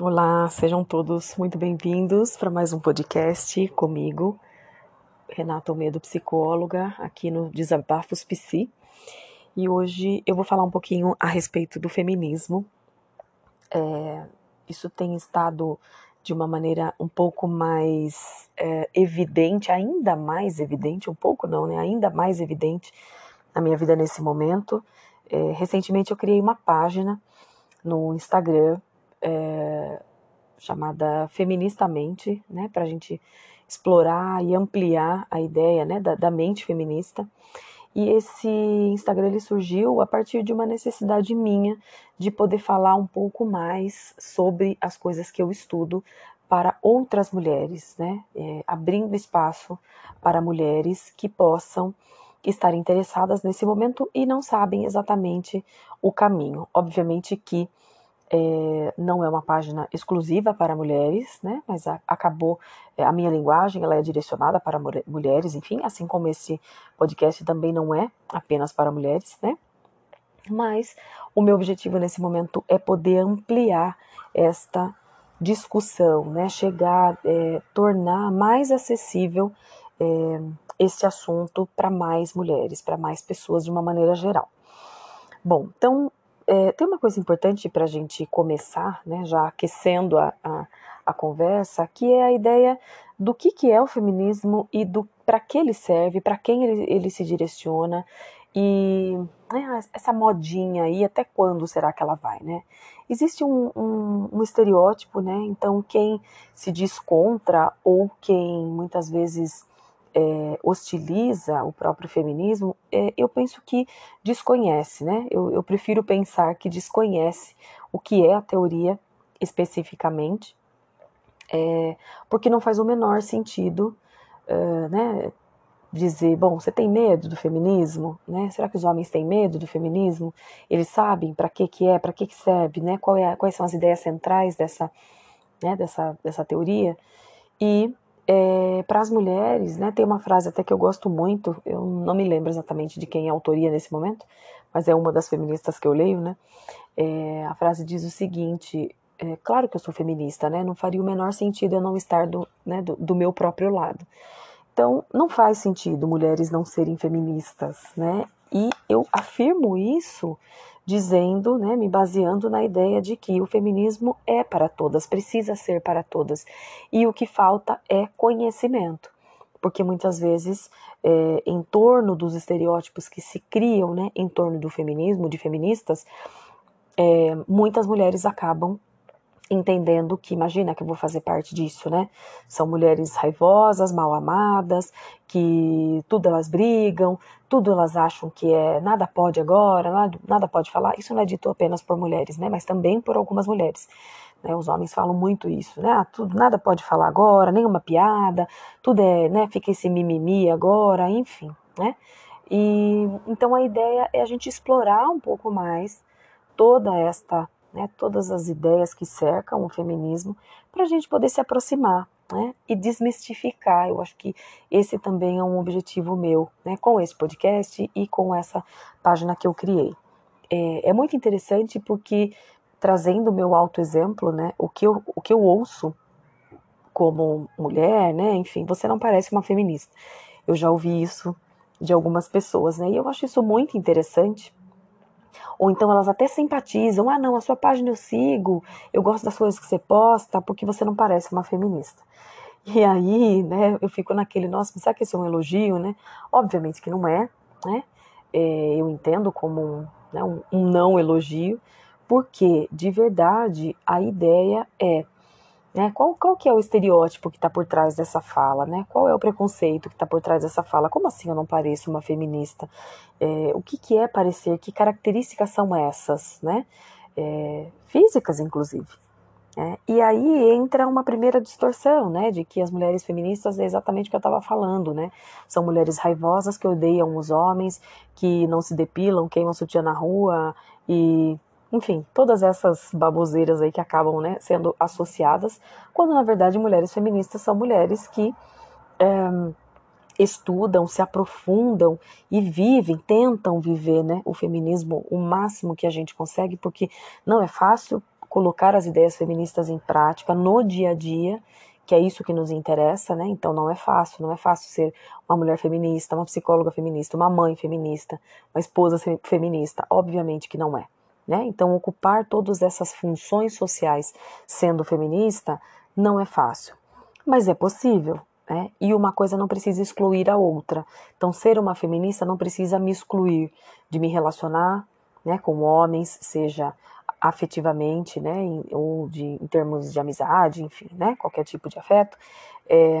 Olá, sejam todos muito bem-vindos para mais um podcast comigo, Renata Almeida, psicóloga, aqui no Desabafos Psi. E hoje eu vou falar um pouquinho a respeito do feminismo. É, isso tem estado de uma maneira um pouco mais é, evidente, ainda mais evidente, um pouco não, né? Ainda mais evidente na minha vida nesse momento. É, recentemente eu criei uma página no Instagram é, chamada Feministamente, né? Para a gente explorar e ampliar a ideia né, da, da mente feminista. E esse Instagram ele surgiu a partir de uma necessidade minha de poder falar um pouco mais sobre as coisas que eu estudo para outras mulheres, né? É, abrindo espaço para mulheres que possam estar interessadas nesse momento e não sabem exatamente o caminho. Obviamente que é, não é uma página exclusiva para mulheres, né? Mas a, acabou é, a minha linguagem, ela é direcionada para mulheres, enfim, assim como esse podcast também não é apenas para mulheres, né? Mas o meu objetivo nesse momento é poder ampliar esta discussão, né? Chegar, é, tornar mais acessível é, este assunto para mais mulheres, para mais pessoas de uma maneira geral. Bom, então é, tem uma coisa importante para a gente começar, né, já aquecendo a, a, a, conversa, que é a ideia do que, que é o feminismo e do para que ele serve, para quem ele, ele se direciona e né, essa modinha aí, até quando será que ela vai, né? Existe um, um, um, estereótipo, né? Então, quem se diz contra ou quem muitas vezes é, hostiliza o próprio feminismo, é, eu penso que desconhece, né? Eu, eu, prefiro pensar que desconhece o que é a teoria especificamente, é, porque não faz o menor sentido, uh, né? Dizer, bom, você tem medo do feminismo, né? Será que os homens têm medo do feminismo? Eles sabem para que que é, para que que serve, né? Qual é, quais são as ideias centrais dessa, né? Dessa, dessa teoria? E é, para as mulheres, né, tem uma frase até que eu gosto muito, eu não me lembro exatamente de quem é a autoria nesse momento, mas é uma das feministas que eu leio, né? É, a frase diz o seguinte: é, claro que eu sou feminista, né? Não faria o menor sentido eu não estar do, né, do, do meu próprio lado. Então, não faz sentido mulheres não serem feministas, né? E eu afirmo isso dizendo, né, me baseando na ideia de que o feminismo é para todas, precisa ser para todas. E o que falta é conhecimento. Porque muitas vezes, é, em torno dos estereótipos que se criam né, em torno do feminismo, de feministas, é, muitas mulheres acabam entendendo que, imagina que eu vou fazer parte disso, né? São mulheres raivosas, mal amadas, que tudo elas brigam, tudo elas acham que é nada pode agora, nada, nada pode falar. Isso não é dito apenas por mulheres, né? Mas também por algumas mulheres. Né? Os homens falam muito isso, né? Ah, tudo, nada pode falar agora, nenhuma piada, tudo é, né? Fica esse mimimi agora, enfim, né? E então a ideia é a gente explorar um pouco mais toda esta né, todas as ideias que cercam o feminismo, para a gente poder se aproximar né, e desmistificar. Eu acho que esse também é um objetivo meu, né, com esse podcast e com essa página que eu criei. É, é muito interessante porque, trazendo o meu autoexemplo, né, o, que eu, o que eu ouço como mulher, né, enfim, você não parece uma feminista. Eu já ouvi isso de algumas pessoas, né, e eu acho isso muito interessante ou então elas até simpatizam. Ah, não, a sua página eu sigo, eu gosto das coisas que você posta, porque você não parece uma feminista. E aí, né, eu fico naquele, nossa, será que esse é um elogio, né? Obviamente que não é, né? É, eu entendo como um, né, um, um não elogio, porque de verdade a ideia é né? Qual, qual que é o estereótipo que está por trás dessa fala? Né? Qual é o preconceito que está por trás dessa fala? Como assim eu não pareço uma feminista? É, o que, que é parecer? Que características são essas? Né? É, físicas, inclusive. É, e aí entra uma primeira distorção, né, de que as mulheres feministas é exatamente o que eu estava falando, né, são mulheres raivosas que odeiam os homens, que não se depilam, queimam sutiã na rua e enfim, todas essas baboseiras aí que acabam né, sendo associadas, quando na verdade mulheres feministas são mulheres que é, estudam, se aprofundam e vivem, tentam viver né, o feminismo o máximo que a gente consegue, porque não é fácil, colocar as ideias feministas em prática no dia a dia, que é isso que nos interessa, né? Então não é fácil, não é fácil ser uma mulher feminista, uma psicóloga feminista, uma mãe feminista, uma esposa feminista, obviamente que não é. Né? Então, ocupar todas essas funções sociais sendo feminista não é fácil, mas é possível. Né? E uma coisa não precisa excluir a outra. Então, ser uma feminista não precisa me excluir de me relacionar né, com homens, seja afetivamente, né, ou de, em termos de amizade, enfim, né, qualquer tipo de afeto, é,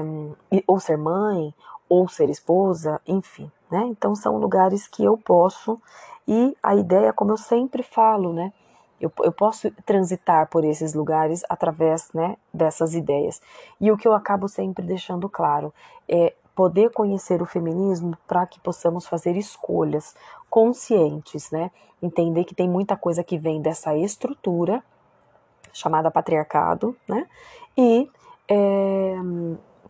ou ser mãe, ou ser esposa, enfim, né, então são lugares que eu posso, e a ideia, como eu sempre falo, né, eu, eu posso transitar por esses lugares através né, dessas ideias. E o que eu acabo sempre deixando claro é poder conhecer o feminismo para que possamos fazer escolhas conscientes, né? Entender que tem muita coisa que vem dessa estrutura chamada patriarcado, né? E é,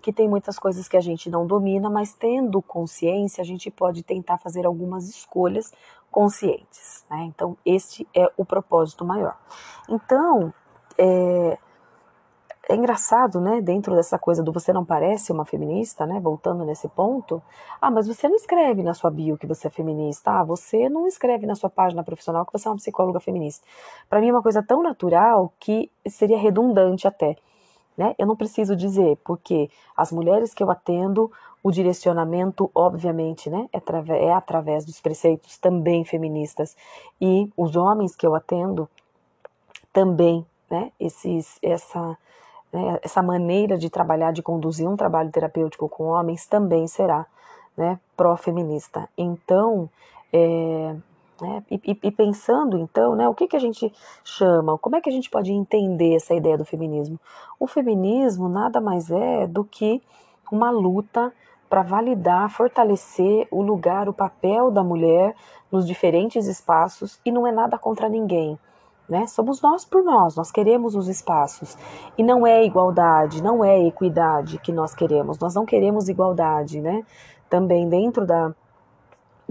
que tem muitas coisas que a gente não domina, mas tendo consciência, a gente pode tentar fazer algumas escolhas conscientes. Né? Então, este é o propósito maior. Então, é, é engraçado, né, dentro dessa coisa do você não parece uma feminista, né, voltando nesse ponto, ah, mas você não escreve na sua bio que você é feminista, ah, você não escreve na sua página profissional que você é uma psicóloga feminista. Para mim é uma coisa tão natural que seria redundante até, né, eu não preciso dizer, porque as mulheres que eu atendo, o direcionamento, obviamente, né, é, é através dos preceitos também feministas. E os homens que eu atendo, também, né, esses, essa, né, essa maneira de trabalhar, de conduzir um trabalho terapêutico com homens, também será né, pró-feminista. Então, é, né, e, e, pensando então, né, o que, que a gente chama, como é que a gente pode entender essa ideia do feminismo? O feminismo nada mais é do que uma luta para validar, fortalecer o lugar, o papel da mulher nos diferentes espaços e não é nada contra ninguém. Né? Somos nós por nós, nós queremos os espaços. E não é igualdade, não é equidade que nós queremos, nós não queremos igualdade. Né? Também dentro da,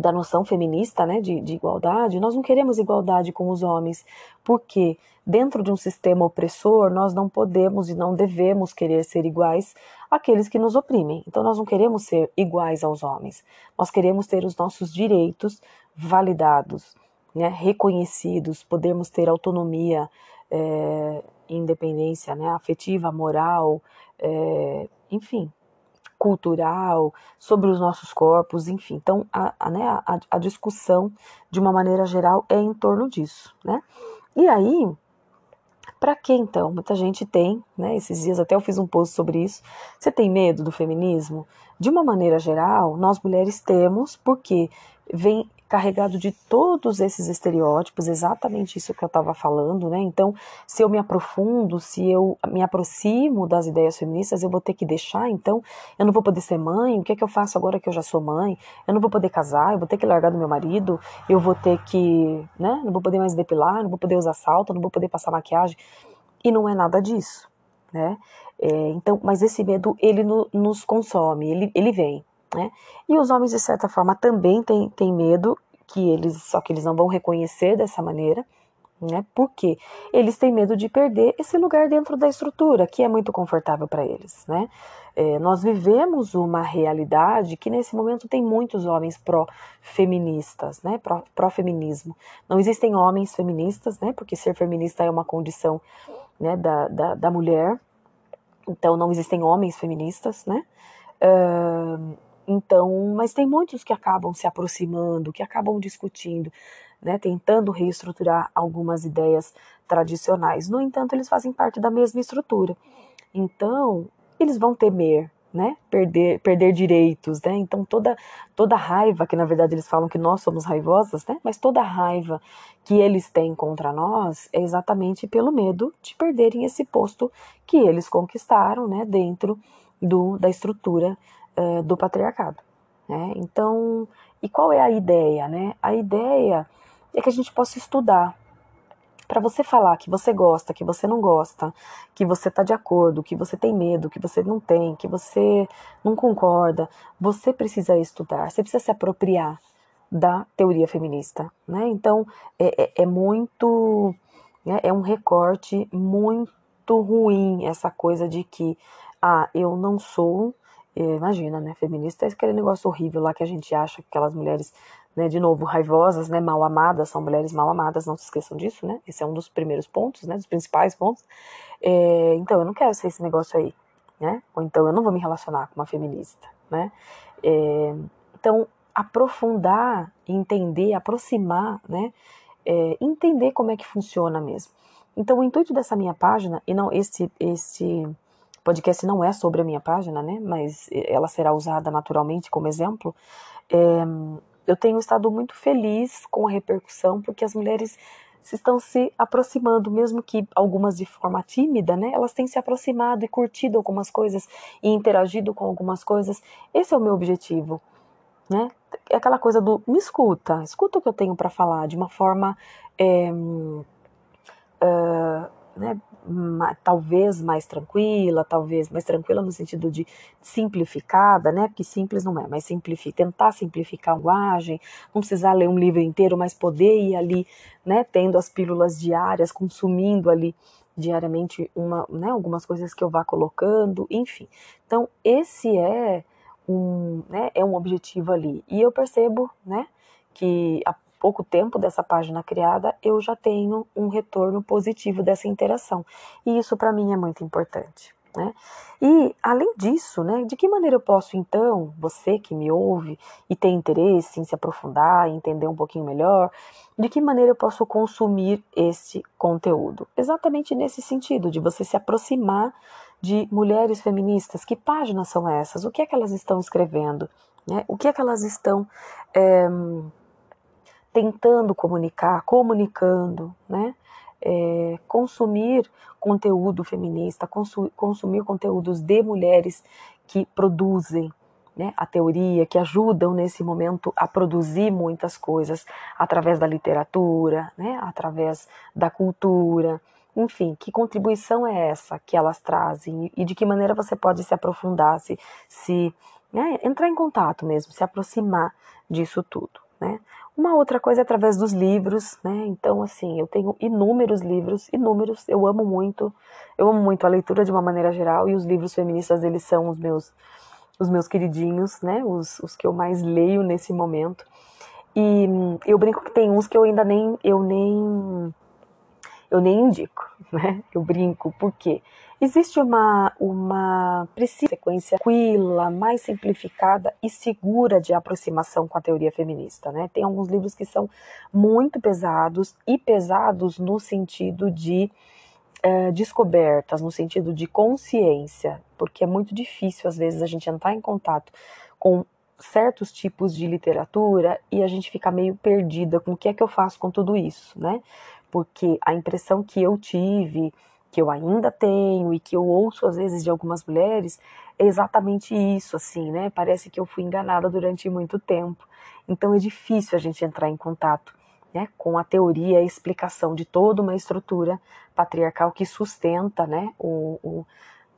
da noção feminista né, de, de igualdade, nós não queremos igualdade com os homens, porque dentro de um sistema opressor nós não podemos e não devemos querer ser iguais àqueles que nos oprimem. Então nós não queremos ser iguais aos homens, nós queremos ter os nossos direitos validados, né, reconhecidos, podemos ter autonomia, é, independência né, afetiva, moral, é, enfim, cultural, sobre os nossos corpos, enfim. Então, a, a, né, a, a discussão, de uma maneira geral, é em torno disso, né? E aí, para que então? Muita gente tem, né? Esses dias até eu fiz um post sobre isso. Você tem medo do feminismo? De uma maneira geral, nós mulheres temos, porque vem carregado de todos esses estereótipos, exatamente isso que eu estava falando, né? Então, se eu me aprofundo, se eu me aproximo das ideias feministas, eu vou ter que deixar, então, eu não vou poder ser mãe, o que é que eu faço agora que eu já sou mãe? Eu não vou poder casar, eu vou ter que largar do meu marido, eu vou ter que, né? Não vou poder mais depilar, não vou poder usar salto, não vou poder passar maquiagem. E não é nada disso, né? É, então, mas esse medo, ele no, nos consome, ele, ele vem, né? E os homens, de certa forma, também têm, têm medo, que eles só que eles não vão reconhecer dessa maneira, né? Porque eles têm medo de perder esse lugar dentro da estrutura, que é muito confortável para eles, né? É, nós vivemos uma realidade que nesse momento tem muitos homens pró-feministas, né? Pró-feminismo. Não existem homens feministas, né? Porque ser feminista é uma condição né, da, da, da mulher. Então não existem homens feministas, né? Uh, então, mas tem muitos que acabam se aproximando, que acabam discutindo, né, tentando reestruturar algumas ideias tradicionais. No entanto, eles fazem parte da mesma estrutura. Então, eles vão temer, né, perder, perder direitos, né? Então toda toda raiva que na verdade eles falam que nós somos raivosas, né? Mas toda raiva que eles têm contra nós é exatamente pelo medo de perderem esse posto que eles conquistaram, né, dentro do da estrutura uh, do patriarcado. Né? Então, e qual é a ideia? Né? A ideia é que a gente possa estudar. Para você falar que você gosta, que você não gosta, que você está de acordo, que você tem medo, que você não tem, que você não concorda, você precisa estudar, você precisa se apropriar da teoria feminista. Né? Então, é, é, é muito Né? É um recorte muito ruim essa coisa de que, ah, eu não sou, imagina, né, feminista é aquele negócio horrível lá que a gente acha que aquelas mulheres, né, de novo, raivosas, né, mal amadas, são mulheres mal amadas, não se esqueçam disso, né, esse é um dos primeiros pontos, né, dos principais pontos. É, então, eu não quero ser esse negócio aí, né, ou então eu não vou me relacionar com uma feminista, né. É, então, aprofundar, entender, aproximar, né, é, entender como é que funciona mesmo. Então, o intuito dessa minha página, e não esse, esse podcast não é sobre a minha página, né? Mas ela será usada naturalmente como exemplo. É, eu tenho estado muito feliz com a repercussão, porque as mulheres estão se aproximando, mesmo que algumas de forma tímida, né? Elas têm se aproximado e curtido algumas coisas e interagido com algumas coisas. Esse é o meu objetivo, né? É aquela coisa do me escuta, escuta o que eu tenho para falar de uma forma é, uh, né, talvez mais tranquila, talvez mais tranquila no sentido de simplificada, né? Porque simples não é, mas simplificar, tentar simplificar a linguagem, não precisar ler um livro inteiro, mas poder ir ali, né? Tendo as pílulas diárias, consumindo ali diariamente uma, né, algumas coisas que eu vá colocando, enfim. Então esse é um, né, é um objetivo ali. E eu percebo, né, que a pouco tempo dessa página criada, eu já tenho um retorno positivo dessa interação. E isso para mim é muito importante. Né? E além disso, né, de que maneira eu posso então, você que me ouve e tem interesse em se aprofundar, entender um pouquinho melhor, de que maneira eu posso consumir esse conteúdo? Exatamente nesse sentido, de você se aproximar de mulheres feministas. Que páginas são essas? O que é que elas estão escrevendo? Né? O que é que elas estão é, tentando comunicar, comunicando, né? É, consumir conteúdo feminista, consu consumir conteúdos de mulheres que produzem né, a teoria, que ajudam nesse momento a produzir muitas coisas através da literatura, né, através da cultura, enfim, que contribuição é essa que elas trazem e de que maneira você pode se aprofundar, se, se né, entrar em contato mesmo, se aproximar disso tudo. Né? Uma outra coisa é através dos livros, né? Então, assim, eu tenho inúmeros livros, inúmeros, eu amo muito, eu amo muito a leitura de uma maneira geral, e os livros feministas, eles são os meus, os meus queridinhos, né? Os, os que eu mais leio nesse momento. E eu brinco que tem uns que eu ainda nem, eu nem, eu nem indico, né? Eu brinco, por quê? Existe uma, uma precisa sequência tranquila, mais simplificada e segura de aproximação com a teoria feminista. Né? Tem alguns livros que são muito pesados e pesados no sentido de é, descobertas, no sentido de consciência, porque é muito difícil às vezes a gente entrar em contato com certos tipos de literatura e a gente fica meio perdida com o que é que eu faço com tudo isso, né? Porque a impressão que eu tive que eu ainda tenho e que eu ouço às vezes de algumas mulheres é exatamente isso, assim, né? Parece que eu fui enganada durante muito tempo. Então é difícil a gente entrar em contato né, com a teoria e a explicação de toda uma estrutura patriarcal que sustenta né, o, o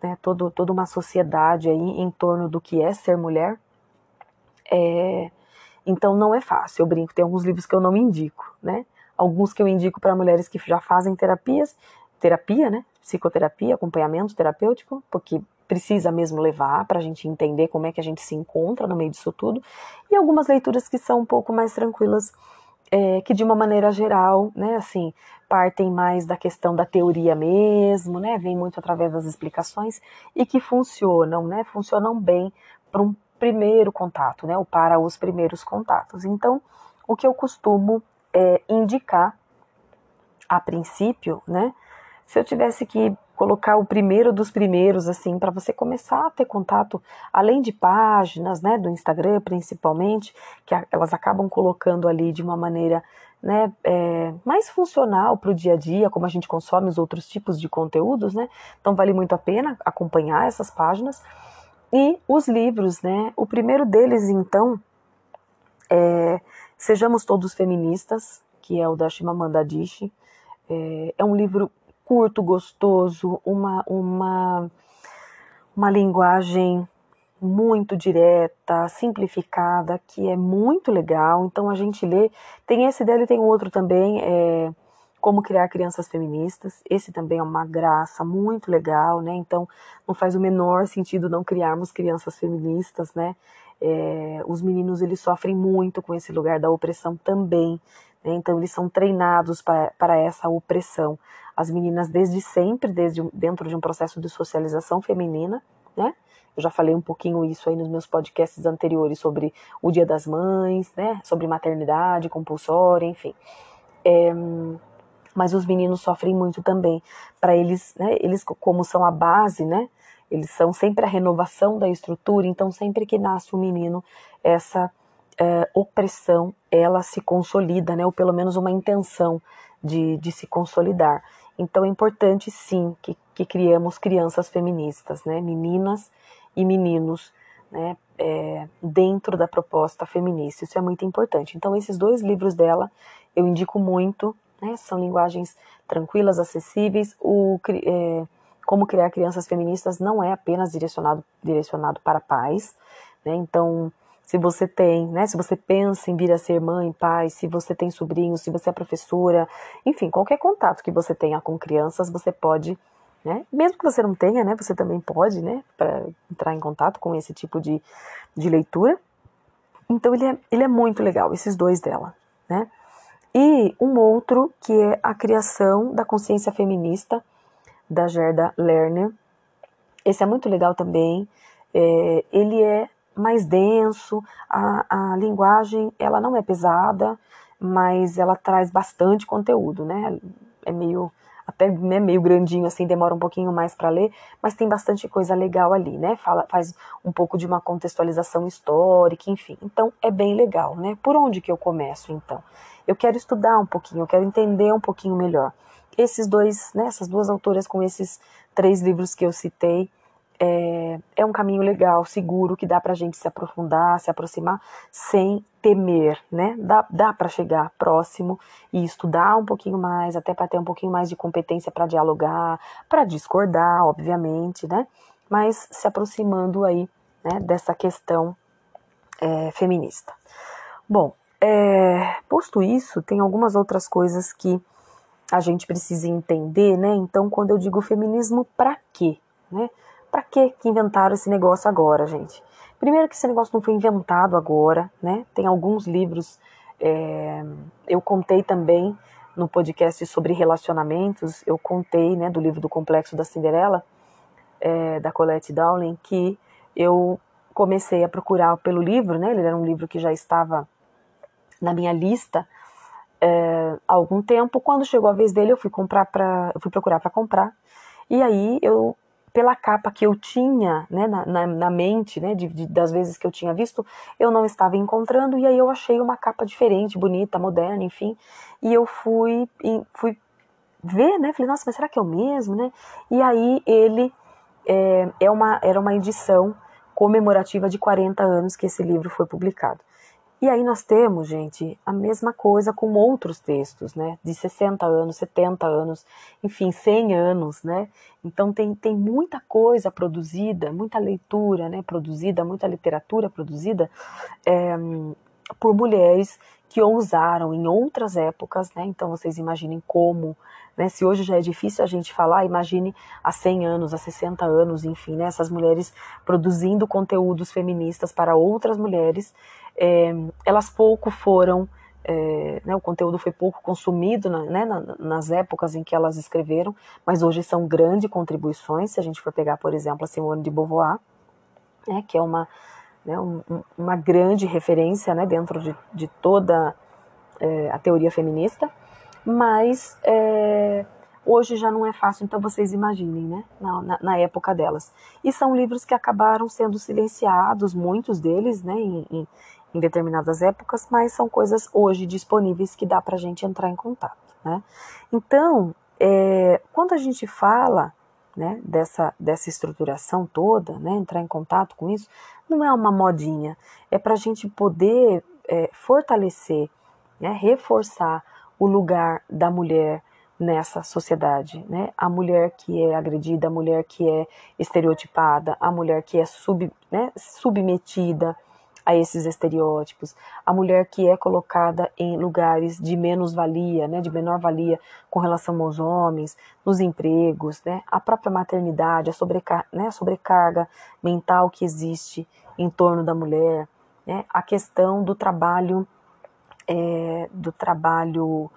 né, todo, toda uma sociedade aí em torno do que é ser mulher. É, então não é fácil. Eu brinco, tem alguns livros que eu não indico, né? Alguns que eu indico para mulheres que já fazem terapias terapia, né? Psicoterapia, acompanhamento terapêutico, porque precisa mesmo levar para a gente entender como é que a gente se encontra no meio disso tudo, e algumas leituras que são um pouco mais tranquilas, é, que de uma maneira geral, né, assim, partem mais da questão da teoria mesmo, né, vem muito através das explicações e que funcionam, né, funcionam bem para um primeiro contato, né, ou para os primeiros contatos. Então, o que eu costumo é, indicar a princípio, né, se eu tivesse que colocar o primeiro dos primeiros, assim, para você começar a ter contato, além de páginas, né, do Instagram principalmente, que elas acabam colocando ali de uma maneira, né, é, mais funcional para o dia a dia, como a gente consome os outros tipos de conteúdos, né, então vale muito a pena acompanhar essas páginas. E os livros, né, o primeiro deles, então, é Sejamos Todos Feministas, que é o da Shimamanda Adichie, é, é um livro curto, gostoso, uma, uma, uma linguagem muito direta, simplificada, que é muito legal. Então a gente lê. Tem esse dele, tem outro também, é Como Criar Crianças Feministas. Esse também é uma graça muito legal, né? Então, não faz o menor sentido não criarmos crianças feministas, né? É, os meninos eles sofrem muito com esse lugar da opressão também, né? então eles são treinados para, para essa opressão. As meninas desde sempre, desde dentro de um processo de socialização feminina, né? Eu já falei um pouquinho isso aí nos meus podcasts anteriores sobre o Dia das Mães, né? Sobre maternidade compulsória, enfim. É, mas os meninos sofrem muito também. Para eles, né, eles como são a base, né, eles são sempre a renovação da estrutura, então sempre que nasce um menino, essa é, opressão, ela se consolida, né, ou pelo menos uma intenção de, de se consolidar. Então é importante sim que, que criemos crianças feministas, né, meninas e meninos, né, é, dentro da proposta feminista. Isso é muito importante. Então esses dois livros dela eu indico muito né? São linguagens tranquilas, acessíveis. O, é, como criar crianças feministas não é apenas direcionado, direcionado para pais, né? Então, se você tem, né, se você pensa em vir a ser mãe, pai, se você tem sobrinhos, se você é professora, enfim, qualquer contato que você tenha com crianças, você pode, né, mesmo que você não tenha, né, você também pode, né, para entrar em contato com esse tipo de, de leitura. Então ele é, ele é muito legal, esses dois dela, né. E um outro que é a criação da consciência feminista, da Gerda Lerner. Esse é muito legal também. É, ele é mais denso, a, a linguagem ela não é pesada, mas ela traz bastante conteúdo, né? É meio até né, meio grandinho assim, demora um pouquinho mais para ler, mas tem bastante coisa legal ali, né? Fala, faz um pouco de uma contextualização histórica, enfim. Então é bem legal, né? Por onde que eu começo então? Eu quero estudar um pouquinho, eu quero entender um pouquinho melhor. Esses dois, né, essas duas autoras com esses três livros que eu citei, é, é um caminho legal, seguro, que dá para a gente se aprofundar, se aproximar, sem temer, né? Dá, dá para chegar próximo e estudar um pouquinho mais, até para ter um pouquinho mais de competência para dialogar, para discordar, obviamente, né? Mas se aproximando aí né, dessa questão é, feminista. Bom, é, posto isso, tem algumas outras coisas que a gente precisa entender, né? Então, quando eu digo feminismo, para quê? Né? Para que inventaram esse negócio agora, gente? Primeiro que esse negócio não foi inventado agora, né? Tem alguns livros, é, eu contei também no podcast sobre relacionamentos, eu contei, né, do livro do Complexo da Cinderela, é, da Colette Dowling, que eu comecei a procurar pelo livro, né? Ele era um livro que já estava na minha lista é, há algum tempo. Quando chegou a vez dele, eu fui comprar para, fui procurar para comprar. E aí eu, pela capa que eu tinha, né, na, na, na mente, né, de, de, das vezes que eu tinha visto, eu não estava encontrando. E aí eu achei uma capa diferente, bonita, moderna, enfim. E eu fui, fui ver, né? Falei, nossa, mas será que é o mesmo, né? E aí ele é, é uma, era uma edição comemorativa de 40 anos que esse livro foi publicado. E aí nós temos, gente, a mesma coisa com outros textos, né? De 60 anos, 70 anos, enfim, 100 anos, né? Então tem, tem muita coisa produzida, muita leitura, né? Produzida, muita literatura produzida é, por mulheres que ousaram em outras épocas, né? Então vocês imaginem como, né? Se hoje já é difícil a gente falar, imagine há 100 anos, há 60 anos, enfim, né? Essas mulheres produzindo conteúdos feministas para outras mulheres é, elas pouco foram, é, né, o conteúdo foi pouco consumido na, né, nas épocas em que elas escreveram, mas hoje são grandes contribuições, se a gente for pegar, por exemplo, a Simone de Beauvoir, né, que é uma, né, um, uma grande referência né, dentro de, de toda é, a teoria feminista, mas é, hoje já não é fácil, então vocês imaginem, né, na, na, na, época delas. E são livros que acabaram sendo silenciados, muitos deles, né, em, em, em determinadas épocas, mas são coisas hoje disponíveis que dá para a gente entrar em contato. Né? Então, é, quando a gente fala né, dessa, dessa estruturação toda, né, entrar em contato com isso, não é uma modinha, é para a gente poder é, fortalecer, né, reforçar o lugar da mulher nessa sociedade, né? A mulher que é agredida, a mulher que é estereotipada, a mulher que é sub, né, submetida, a esses estereótipos, a mulher que é colocada em lugares de menos valia, né, de menor valia com relação aos homens, nos empregos, né, a própria maternidade, a, sobrecar né, a sobrecarga mental que existe em torno da mulher, né, a questão do trabalho, é, do trabalho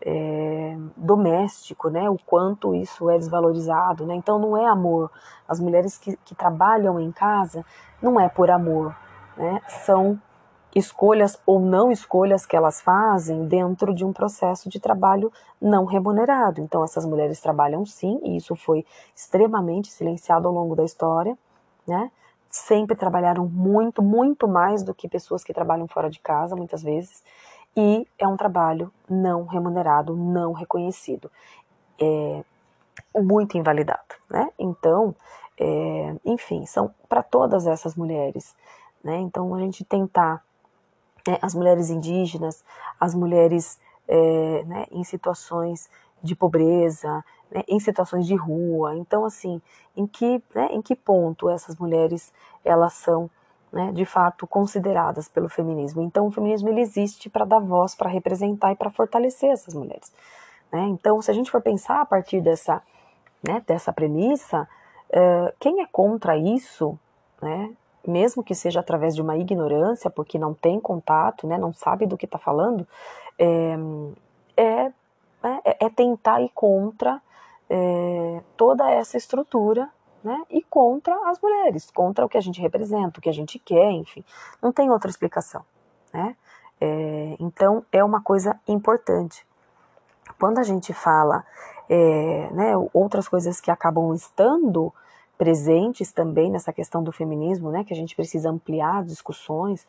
é, doméstico, né? O quanto isso é desvalorizado, né? Então não é amor. As mulheres que, que trabalham em casa não é por amor, né? São escolhas ou não escolhas que elas fazem dentro de um processo de trabalho não remunerado. Então essas mulheres trabalham sim, e isso foi extremamente silenciado ao longo da história, né? Sempre trabalharam muito, muito mais do que pessoas que trabalham fora de casa, muitas vezes e é um trabalho não remunerado, não reconhecido, é, muito invalidado, né? Então, é, enfim, são para todas essas mulheres, né? Então a gente tentar, né, as mulheres indígenas, as mulheres é, né, em situações de pobreza, né, em situações de rua, então assim, em que, né, em que ponto essas mulheres elas são né, de fato consideradas pelo feminismo. Então, o feminismo ele existe para dar voz, para representar e para fortalecer essas mulheres. Né? Então, se a gente for pensar a partir dessa, né, dessa premissa, uh, quem é contra isso, né, mesmo que seja através de uma ignorância, porque não tem contato, né, não sabe do que está falando, é, é, é, é, tentar ir contra é, toda essa estrutura né? E contra as mulheres, contra o que a gente representa, o que a gente quer, enfim. Não tem outra explicação, né? É, então é uma coisa importante. Quando a gente fala é, né, outras coisas que acabam estando presentes também nessa questão do feminismo, né, que a gente precisa ampliar as discussões.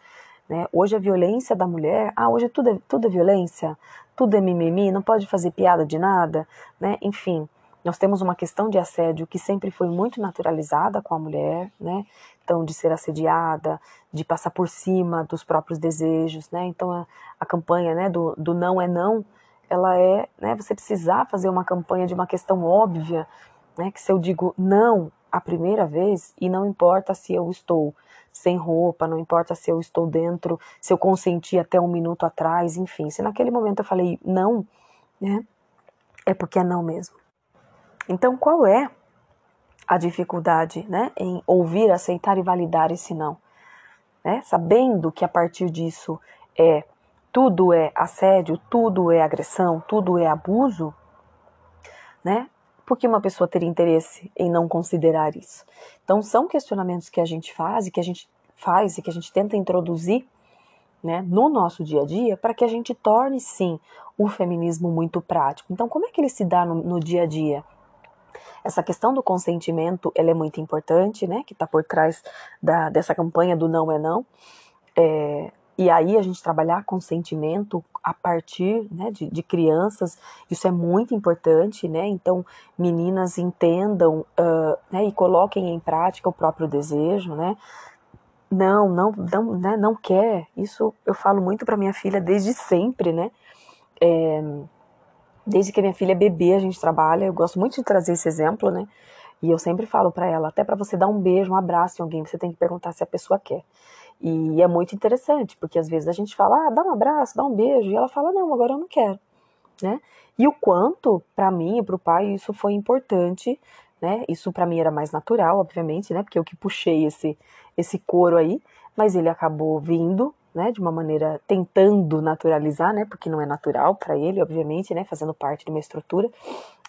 Né? Hoje a violência da mulher, ah, hoje tudo é, tudo é violência, tudo é mimimi, não pode fazer piada de nada, né? Enfim, nós temos uma questão de assédio que sempre foi muito naturalizada com a mulher, né? Então, de ser assediada, de passar por cima dos próprios desejos, né? Então, a, a campanha né, do, do não é não, ela é, né? Você precisar fazer uma campanha de uma questão óbvia, né? Que se eu digo não a primeira vez, e não importa se eu estou sem roupa, não importa se eu estou dentro, se eu consenti até um minuto atrás, enfim, se naquele momento eu falei não, né? É porque é não mesmo. Então, qual é a dificuldade né, em ouvir, aceitar e validar esse não? Né? Sabendo que a partir disso é tudo é assédio, tudo é agressão, tudo é abuso, né? Por que uma pessoa teria interesse em não considerar isso? Então, são questionamentos que a gente faz e que a gente faz e que a gente tenta introduzir né, no nosso dia a dia para que a gente torne, sim, o feminismo muito prático. Então, como é que ele se dá no, no dia a dia? Essa questão do consentimento, ela é muito importante, né, que está por trás da, dessa campanha do não é não. É, e aí a gente trabalhar consentimento a partir né, de, de, crianças, isso é muito importante, né? Então, meninas entendam uh, né, e coloquem em prática o próprio desejo, né? Não, não, não, né, não quer. Isso eu falo muito para minha filha desde sempre, né? É, Desde que minha filha é bebê, a gente trabalha. Eu gosto muito de trazer esse exemplo, né? E eu sempre falo para ela, até para você dar um beijo, um abraço em alguém, você tem que perguntar se a pessoa quer. E é muito interessante, porque às vezes a gente fala, ah, dá um abraço, dá um beijo, e ela fala, não, agora eu não quero, né? E o quanto, para mim e para o pai, isso foi importante, né? Isso para mim era mais natural, obviamente, né? Porque eu que puxei esse, esse coro aí, mas ele acabou vindo, né, de uma maneira tentando naturalizar, né, porque não é natural para ele, obviamente, né, fazendo parte de uma estrutura,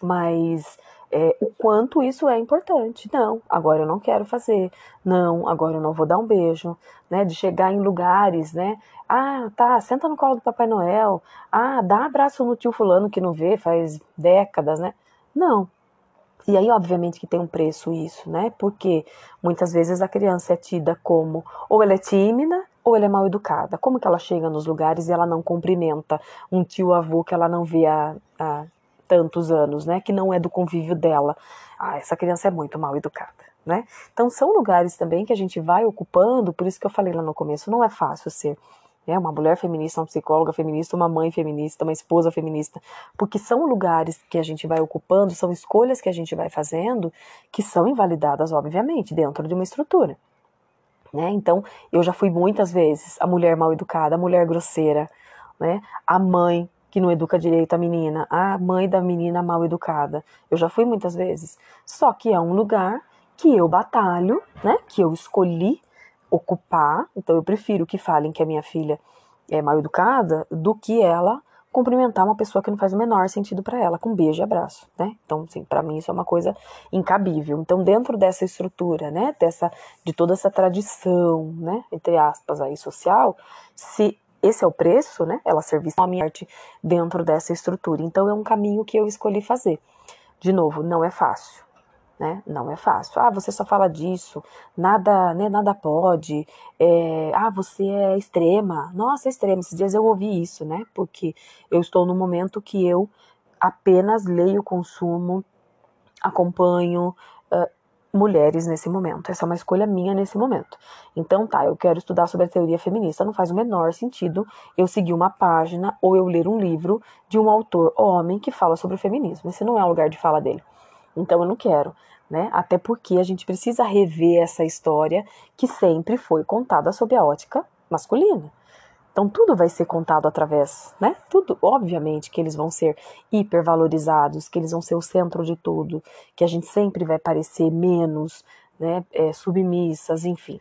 mas é, o quanto isso é importante. Não, agora eu não quero fazer. Não, agora eu não vou dar um beijo, né, de chegar em lugares, né, ah, tá, senta no colo do Papai Noel, ah, dá um abraço no tio fulano que não vê faz décadas, né? Não, e aí, obviamente, que tem um preço isso, né? Porque muitas vezes a criança é tida como ou ela é tímida ou ela é mal educada. Como que ela chega nos lugares e ela não cumprimenta um tio avô que ela não vê há, há tantos anos, né? Que não é do convívio dela. Ah, essa criança é muito mal educada. Né? Então são lugares também que a gente vai ocupando, por isso que eu falei lá no começo, não é fácil ser né, uma mulher feminista, uma psicóloga feminista, uma mãe feminista, uma esposa feminista, porque são lugares que a gente vai ocupando, são escolhas que a gente vai fazendo que são invalidadas, obviamente, dentro de uma estrutura. Né? Então, eu já fui muitas vezes a mulher mal educada, a mulher grosseira, né? a mãe que não educa direito a menina, a mãe da menina mal educada. Eu já fui muitas vezes. Só que é um lugar que eu batalho, né? que eu escolhi ocupar. Então, eu prefiro que falem que a minha filha é mal educada do que ela cumprimentar uma pessoa que não faz o menor sentido para ela, com beijo e abraço, né? Então, assim, para mim isso é uma coisa incabível. Então, dentro dessa estrutura, né, dessa de toda essa tradição, né, entre aspas aí social, se esse é o preço, né? Ela servir a minha arte dentro dessa estrutura. Então, é um caminho que eu escolhi fazer. De novo, não é fácil né? Não é fácil. Ah, você só fala disso, nada, né, nada pode. É, ah, você é extrema. Nossa, é extrema. Esses dias eu ouvi isso, né? Porque eu estou no momento que eu apenas leio, consumo, acompanho uh, mulheres nesse momento. Essa é uma escolha minha nesse momento. Então, tá, eu quero estudar sobre a teoria feminista. Não faz o menor sentido eu seguir uma página ou eu ler um livro de um autor homem que fala sobre o feminismo. Esse não é o lugar de fala dele. Então eu não quero, né? Até porque a gente precisa rever essa história que sempre foi contada sob a ótica masculina. Então tudo vai ser contado através, né? Tudo, obviamente, que eles vão ser hipervalorizados, que eles vão ser o centro de tudo, que a gente sempre vai parecer menos, né? É, submissas, enfim.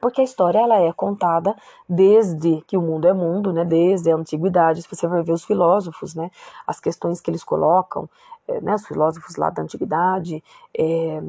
Porque a história ela é contada desde que o mundo é mundo, né? Desde a antiguidade. Se você for ver os filósofos, né? As questões que eles colocam, é, né, os filósofos lá da antiguidade, é,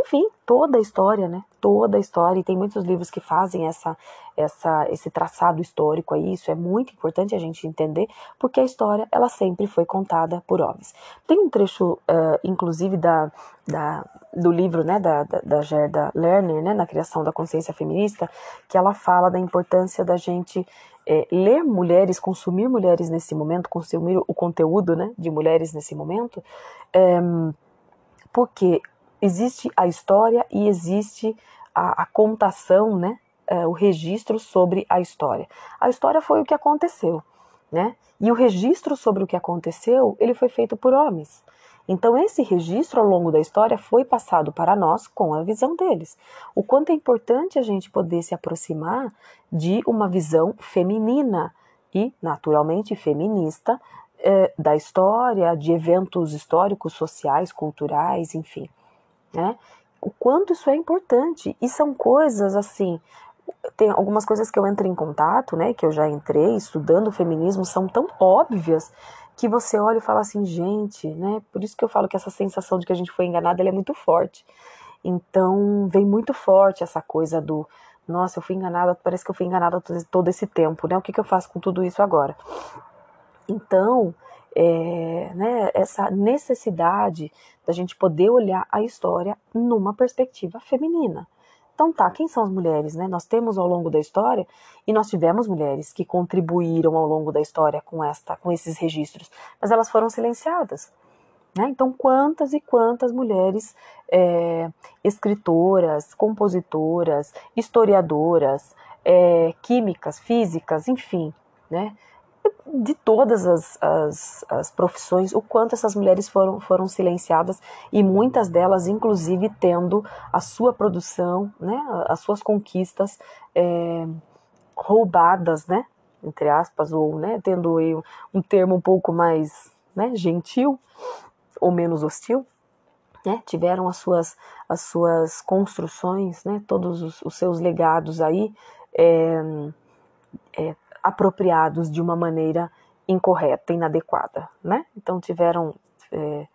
enfim, toda a história, né? Toda a história, e tem muitos livros que fazem essa, essa, esse traçado histórico aí, isso é muito importante a gente entender, porque a história, ela sempre foi contada por homens. Tem um trecho, uh, inclusive, da, da, do livro, né, da, da, da Gerda Lerner, né, na criação da consciência feminista, que ela fala da importância da gente é, ler mulheres, consumir mulheres nesse momento, consumir o conteúdo né, de mulheres nesse momento, é, porque existe a história e existe a, a contação, né, é, o registro sobre a história. A história foi o que aconteceu, né? E o registro sobre o que aconteceu, ele foi feito por homens. Então, esse registro ao longo da história foi passado para nós com a visão deles. O quanto é importante a gente poder se aproximar de uma visão feminina e, naturalmente, feminista eh, da história, de eventos históricos, sociais, culturais, enfim. Né? O quanto isso é importante. E são coisas assim. Tem algumas coisas que eu entro em contato, né, que eu já entrei estudando o feminismo, são tão óbvias que você olha e fala assim, gente, né? Por isso que eu falo que essa sensação de que a gente foi enganada, é muito forte. Então, vem muito forte essa coisa do, nossa, eu fui enganada, parece que eu fui enganada todo esse tempo, né? O que, que eu faço com tudo isso agora? Então, é, né, essa necessidade da gente poder olhar a história numa perspectiva feminina. Então tá, quem são as mulheres, né? Nós temos ao longo da história e nós tivemos mulheres que contribuíram ao longo da história com esta, com esses registros, mas elas foram silenciadas. Né? Então, quantas e quantas mulheres é, escritoras, compositoras, historiadoras, é, químicas, físicas, enfim, né? De todas as, as, as, profissões, o quanto essas mulheres foram, foram silenciadas e muitas delas, inclusive, tendo a sua produção, né, as suas conquistas é, roubadas, né, entre aspas, ou né, tendo um termo um pouco mais né, gentil ou menos hostil, né, tiveram as suas, as suas construções, né, todos os, os seus legados aí é, é, apropriados de uma maneira incorreta, inadequada, né? Então tiveram é,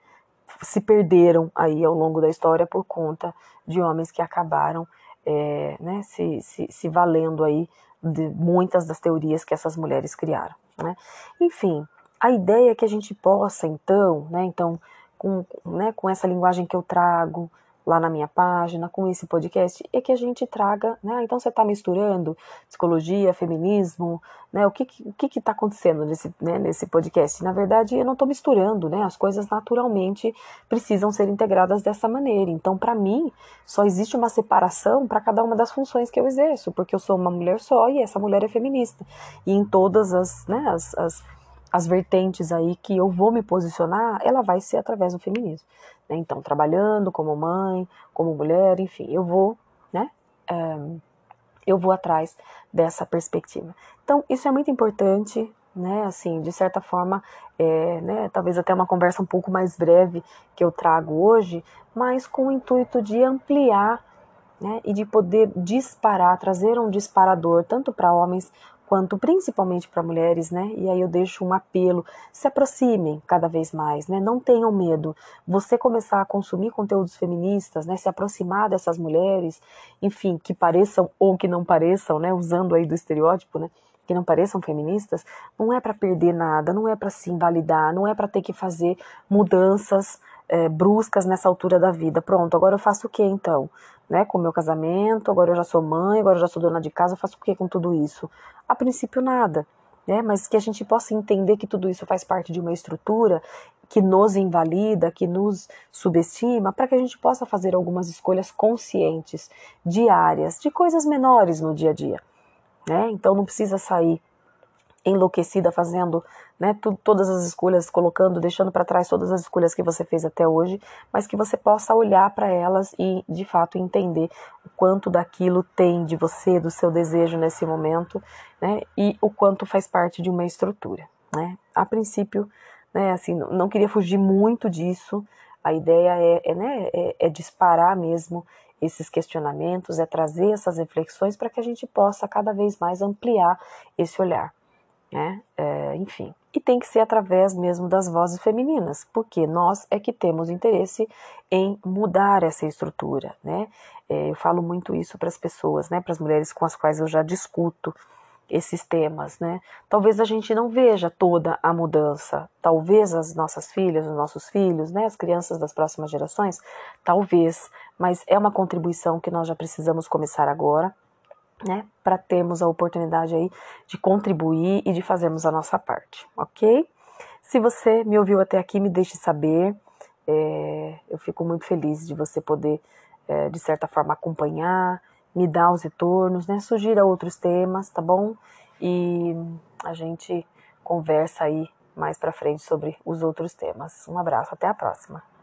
se perderam aí ao longo da história por conta de homens que acabaram é, né, se, se, se, valendo aí de muitas das teorias que essas mulheres criaram. Né? Enfim, a ideia é que a gente possa então, né, então com, né, com essa linguagem que eu trago, lá na minha página, com esse podcast, é que a gente traga, né? Então você está misturando psicologia, feminismo, né? O que o que está acontecendo nesse, né, nesse podcast? Na verdade, eu não estou misturando, né? As coisas naturalmente precisam ser integradas dessa maneira. Então, para mim, só existe uma separação para cada uma das funções que eu exerço, porque eu sou uma mulher só e essa mulher é feminista. E em todas as, né, as, as as vertentes aí que eu vou me posicionar, ela vai ser através do feminismo. Né? Então, trabalhando como mãe, como mulher, enfim, eu vou né, é, eu vou atrás dessa perspectiva. Então, isso é muito importante, né? Assim, de certa forma, é, né, talvez até uma conversa um pouco mais breve que eu trago hoje, mas com o intuito de ampliar né, e de poder disparar, trazer um disparador tanto para homens quanto principalmente para mulheres, né? E aí eu deixo um apelo: se aproximem cada vez mais, né? Não tenham medo. Você começar a consumir conteúdos feministas, né? Se aproximar dessas mulheres, enfim, que pareçam ou que não pareçam, né? Usando aí do estereótipo, né? Que não pareçam feministas, não é para perder nada, não é para se invalidar, não é para ter que fazer mudanças é, bruscas nessa altura da vida. Pronto, agora eu faço o que então? Né, com o meu casamento, agora eu já sou mãe, agora eu já sou dona de casa, eu faço o que com tudo isso? A princípio, nada. Né, mas que a gente possa entender que tudo isso faz parte de uma estrutura que nos invalida, que nos subestima, para que a gente possa fazer algumas escolhas conscientes, diárias, de coisas menores no dia a dia. Né? Então não precisa sair enlouquecida fazendo né, tu, todas as escolhas, colocando, deixando para trás todas as escolhas que você fez até hoje, mas que você possa olhar para elas e de fato entender o quanto daquilo tem de você, do seu desejo nesse momento, né, e o quanto faz parte de uma estrutura. Né. A princípio, né, assim, não queria fugir muito disso, a ideia é, é, né, é, é disparar mesmo esses questionamentos, é trazer essas reflexões para que a gente possa cada vez mais ampliar esse olhar né? É, enfim. E tem que ser através mesmo das vozes femininas, porque nós é que temos interesse em mudar essa estrutura, né? É, eu falo muito isso para as pessoas, né? Para as mulheres com as quais eu já discuto esses temas, né? Talvez a gente não veja toda a mudança, talvez as nossas filhas, os nossos filhos, né, as crianças das próximas gerações, talvez, mas é uma contribuição que nós já precisamos começar agora né, para termos a oportunidade aí de contribuir e de fazermos a nossa parte, ok? Se você me ouviu até aqui, me deixe saber. É, eu fico muito feliz de você poder, é, de certa forma, acompanhar, me dar os retornos, né? Sugira outros temas, tá bom? E a gente conversa aí mais para frente sobre os outros temas. Um abraço, até a próxima.